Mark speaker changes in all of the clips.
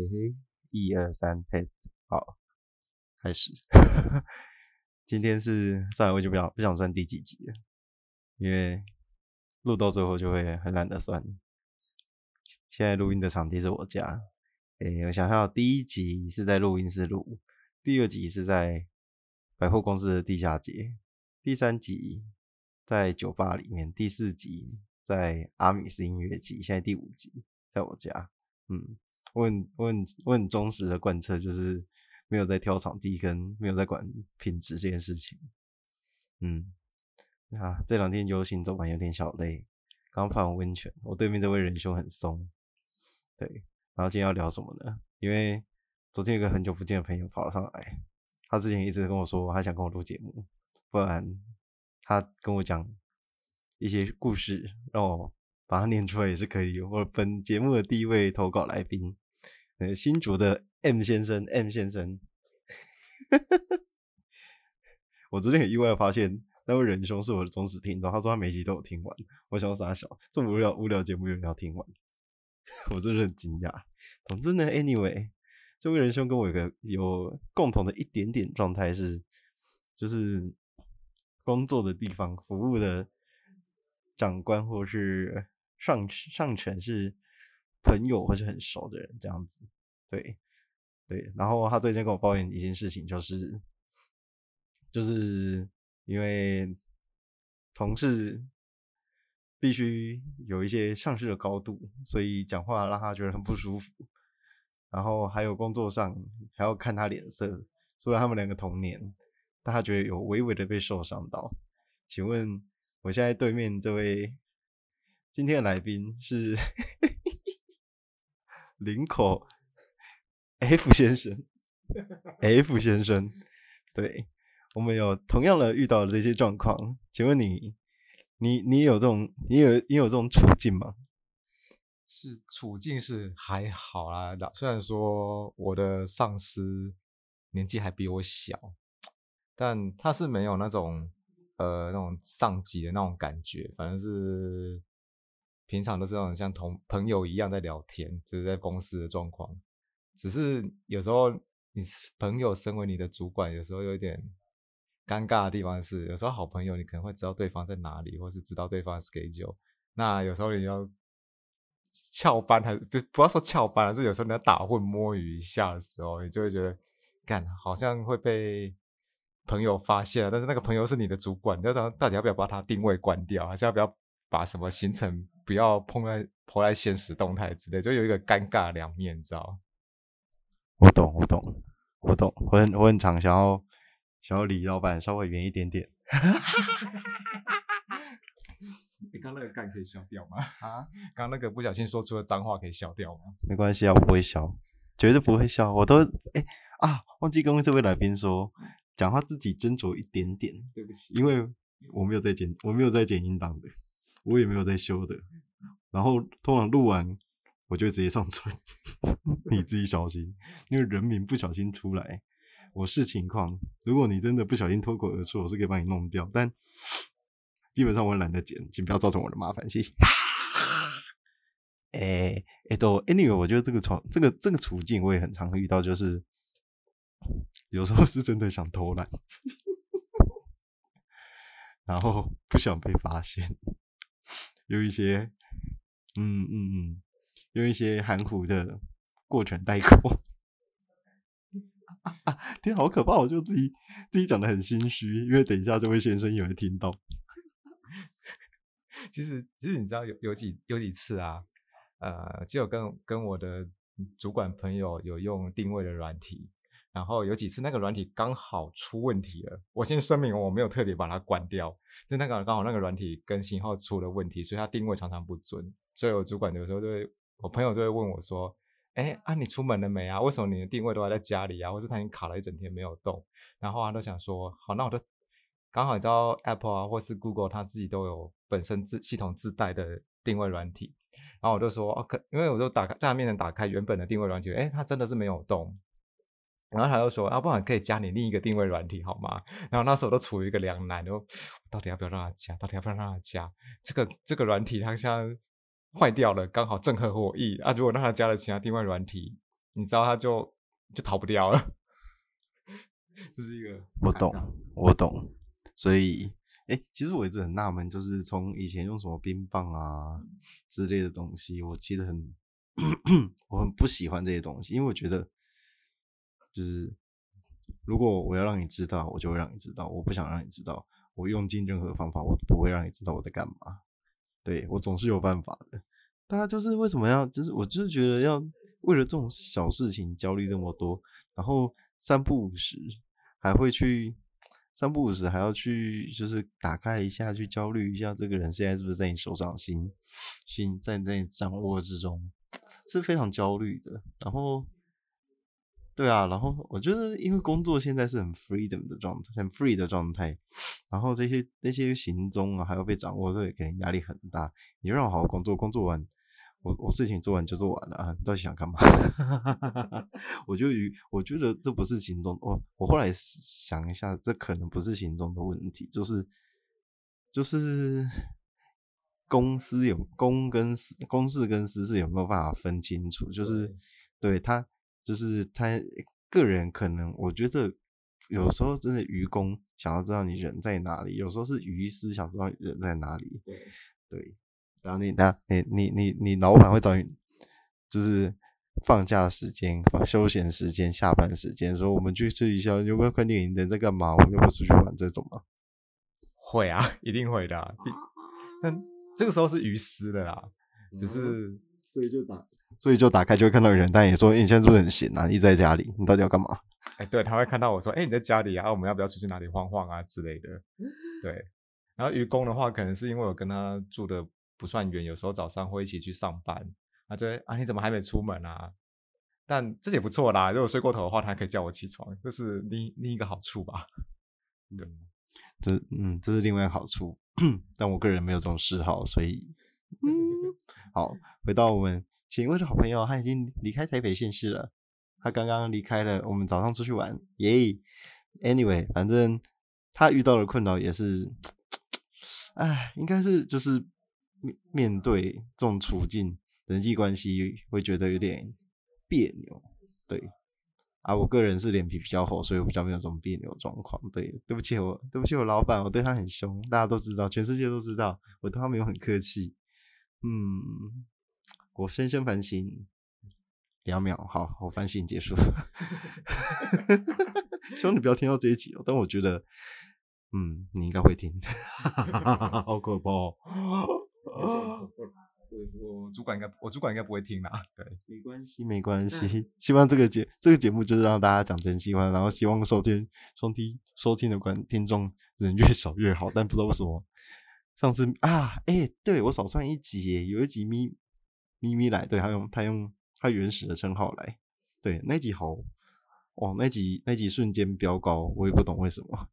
Speaker 1: 嘿嘿，一二三，test，好，开始。今天是算了，我就不想不想算第几集了，因为录到最后就会很懒得算。现在录音的场地是我家，诶，我想想，第一集是在录音室录，第二集是在百货公司的地下街，第三集在酒吧里面，第四集在阿米斯音乐季，现在第五集在我家，嗯。我很我很我很忠实的贯彻，就是没有在挑场地跟没有在管品质这件事情。嗯，啊，这两天游行走完有点小累，刚泡完温泉。我对面这位仁兄很松，对。然后今天要聊什么呢？因为昨天有个很久不见的朋友跑了上来，他之前一直跟我说他想跟我录节目，不然他跟我讲一些故事，让我把它念出来也是可以。我本节目的第一位投稿来宾。呃，新竹的 M 先生，M 先生，我昨天很意外的发现那位仁兄是我的忠实听众，他说他每集都有听完。我想傻小，这么无聊无聊节目有人要听完，我真是很惊讶。总之呢，Anyway，这位仁兄跟我有个有共同的一点点状态是，就是工作的地方服务的长官或是上上层是。朋友或是很熟的人这样子，对对，然后他最近跟我抱怨一件事情，就是就是因为同事必须有一些上市的高度，所以讲话让他觉得很不舒服。然后还有工作上还要看他脸色，虽然他们两个同年，但他觉得有微微的被受伤到。请问我现在对面这位今天的来宾是？林口 F 先生，F 先生，对我们有同样的遇到的这些状况，请问你，你你有这种，你有你有这种处境吗？
Speaker 2: 是处境是还好啦，虽然说我的上司年纪还比我小，但他是没有那种呃那种上级的那种感觉，反正是。平常都是那种像同朋友一样在聊天，就是在公司的状况。只是有时候你朋友身为你的主管，有时候有一点尴尬的地方是，有时候好朋友你可能会知道对方在哪里，或是知道对方的 schedule。那有时候你要翘班，还不不要说翘班，是有时候你要打混摸鱼一下的时候，你就会觉得干好像会被朋友发现了。但是那个朋友是你的主管，你要到底要不要把他定位关掉，还是要不要把什么行程？不要碰在碰在现实动态之类，就有一个尴尬两面，你知道？
Speaker 1: 我懂，我懂，我懂。我很我很常想要想要离老板稍微远一点点。
Speaker 2: 你刚那个干可以消掉吗？啊？刚那个不小心说出了脏话可以消掉吗？
Speaker 1: 没关系啊，我不会消，绝对不会消。我都哎啊，忘记跟这位来宾说，讲话自己斟酌一点点。
Speaker 2: 对不起，
Speaker 1: 因为我没有在剪，我没有在剪音档的。我也没有在修的，然后通常录完我就直接上传，你自己小心，因为人名不小心出来，我视情况。如果你真的不小心脱口而出，我是可以帮你弄掉，但 基本上我懒得剪，请不要造成我的麻烦，谢谢。哎哎，都 anyway，我觉得这个处这个这个处境我也很常遇到，就是有时候是真的想偷懒，然后不想被发现。有一些，嗯嗯嗯，有一些含糊的过程带过，天，好可怕！我就自己自己讲的很心虚，因为等一下这位先生也会听到。
Speaker 2: 其实，其实你知道有有几有几次啊，呃，就有跟跟我的主管朋友有用定位的软体。然后有几次那个软体刚好出问题了，我先声明我没有特别把它关掉，就那个刚好那个软体更新后出了问题，所以它定位常常不准，所以我主管有时候就会，我朋友就会问我说，哎啊你出门了没啊？为什么你的定位都还在家里啊？或是他已经卡了一整天没有动？然后他都想说，好那我都刚好你知道 Apple 啊或是 Google 它自己都有本身自系统自带的定位软体，然后我就说，哦可因为我就打开在他面前打开原本的定位软体，哎它真的是没有动。然后他就说：“啊，不然可以加你另一个定位软体好吗？”然后那时候都处于一个两难，就到底要不要让他加？到底要不要让他加？这个这个软体它现在坏掉了，刚好正合我意啊！如果让他加了其他定位软体，你知道他就就逃不掉了，这是一个
Speaker 1: 我懂，我懂。所以，哎，其实我一直很纳闷，就是从以前用什么冰棒啊之类的东西，我其实很 我很不喜欢这些东西，因为我觉得就是如果我要让你知道，我就会让你知道；我不想让你知道，我用尽任何方法，我不会让你知道我在干嘛。对我总是有办法的。大家就是为什么要？就是我就是觉得要为了这种小事情焦虑那么多，然后三不五时还会去三不五时还要去就是打开一下去焦虑一下，这个人现在是不是在你手掌心心在在掌握之中，是非常焦虑的。然后。对啊，然后我觉得，因为工作现在是很 freedom 的状态，很 free 的状态，然后这些那些行踪啊，还要被掌握，对，给人压力很大。你就让我好好工作，工作完，我我事情做完就做完了啊，到底想干嘛？我就与我觉得这不是行踪，我我后来想一下，这可能不是行踪的问题，就是就是公司有公跟私，公事跟私事有没有办法分清楚？就是对他。就是他个人可能，我觉得有时候真的愚公想要知道你人在哪里，有时候是愚私想知道人在哪里。
Speaker 2: 对
Speaker 1: 对，然后你那你你你你老板会找你，就是放假时间、休闲时间、下班时间，说我们去吃一下，有没有看电影？人在干嘛？我们又不出去玩这种吗？
Speaker 2: 会啊，一定会的。但这个时候是愚私的啦，只是
Speaker 1: 所以就打。所以就打开就会看到有人，但也说你现在是不是很闲啊？一直在家里，你到底要干嘛？
Speaker 2: 哎，对，他会看到我说，哎，你在家里啊，我们要不要出去哪里晃晃啊之类的？对。然后愚公的话，可能是因为我跟他住的不算远，有时候早上会一起去上班，他就会啊，你怎么还没出门啊？但这也不错啦，如果睡过头的话，他还可以叫我起床，这是另另一个好处吧？
Speaker 1: 对，这嗯，这是另外一个好处，但我个人没有这种嗜好，所以嗯，好，回到我们。请问的好朋友，他已经离开台北县市了。他刚刚离开了，我们早上出去玩，耶。Anyway，反正他遇到的困扰也是，哎，应该是就是面面对这种处境，人际关系会觉得有点别扭。对，啊，我个人是脸皮比较厚，所以我比较没有这种别扭状况。对，对不起我，对不起我老板，我对他很凶，大家都知道，全世界都知道，我对他没有很客气。嗯。我深深反省两秒，好，我反省结束。希望你不要听到这一集哦，但我觉得，嗯，你应该会听。好可怕！我
Speaker 2: 我主管应该，我主管应该不会听啦。对，
Speaker 1: 没关系，没关系。希望这个节这个节目就是让大家讲真心话，然后希望收听收听收听的观听众人越少越好。但不知道为什么，上次啊，哎，对我少算一集，有一集咪。咪咪来，对他用他用他原始的称号来，对那集好，哦那集那集瞬间飙高，我也不懂为什么，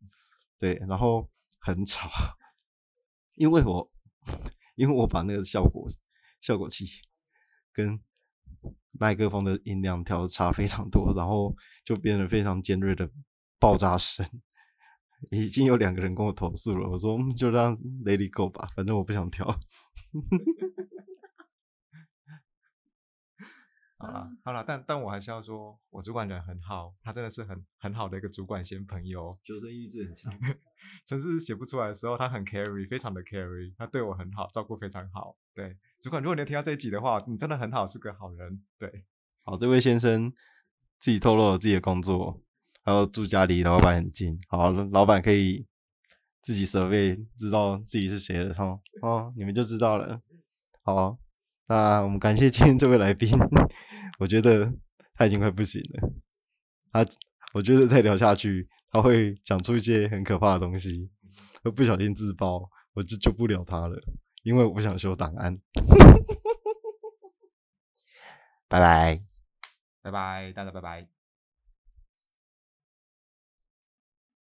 Speaker 1: 对，然后很吵，因为我因为我把那个效果效果器跟麦克风的音量调的差非常多，然后就变得非常尖锐的爆炸声，已经有两个人跟我投诉了，我说就让 Lady Go 吧，反正我不想调。
Speaker 2: 好了，好了，但但我还是要说，我主管人很好，他真的是很很好的一个主管兼朋友，
Speaker 1: 求生意志很强。
Speaker 2: 程式写不出来的时候，他很 carry，非常的 carry，他对我很好，照顾非常好。对，主管，如果你听到这一集的话，你真的很好，是个好人。对，
Speaker 1: 好，这位先生自己透露了自己的工作，还有住家离老板很近，好，老板可以自己设备知道自己是谁了哈，哦，你们就知道了。好，那我们感谢今天这位来宾。我觉得他已经快不行了，他我觉得再聊下去，他会讲出一些很可怕的东西，会不小心自爆，我就救不了他了，因为我不想修档案。拜拜，
Speaker 2: 拜拜，大家拜拜。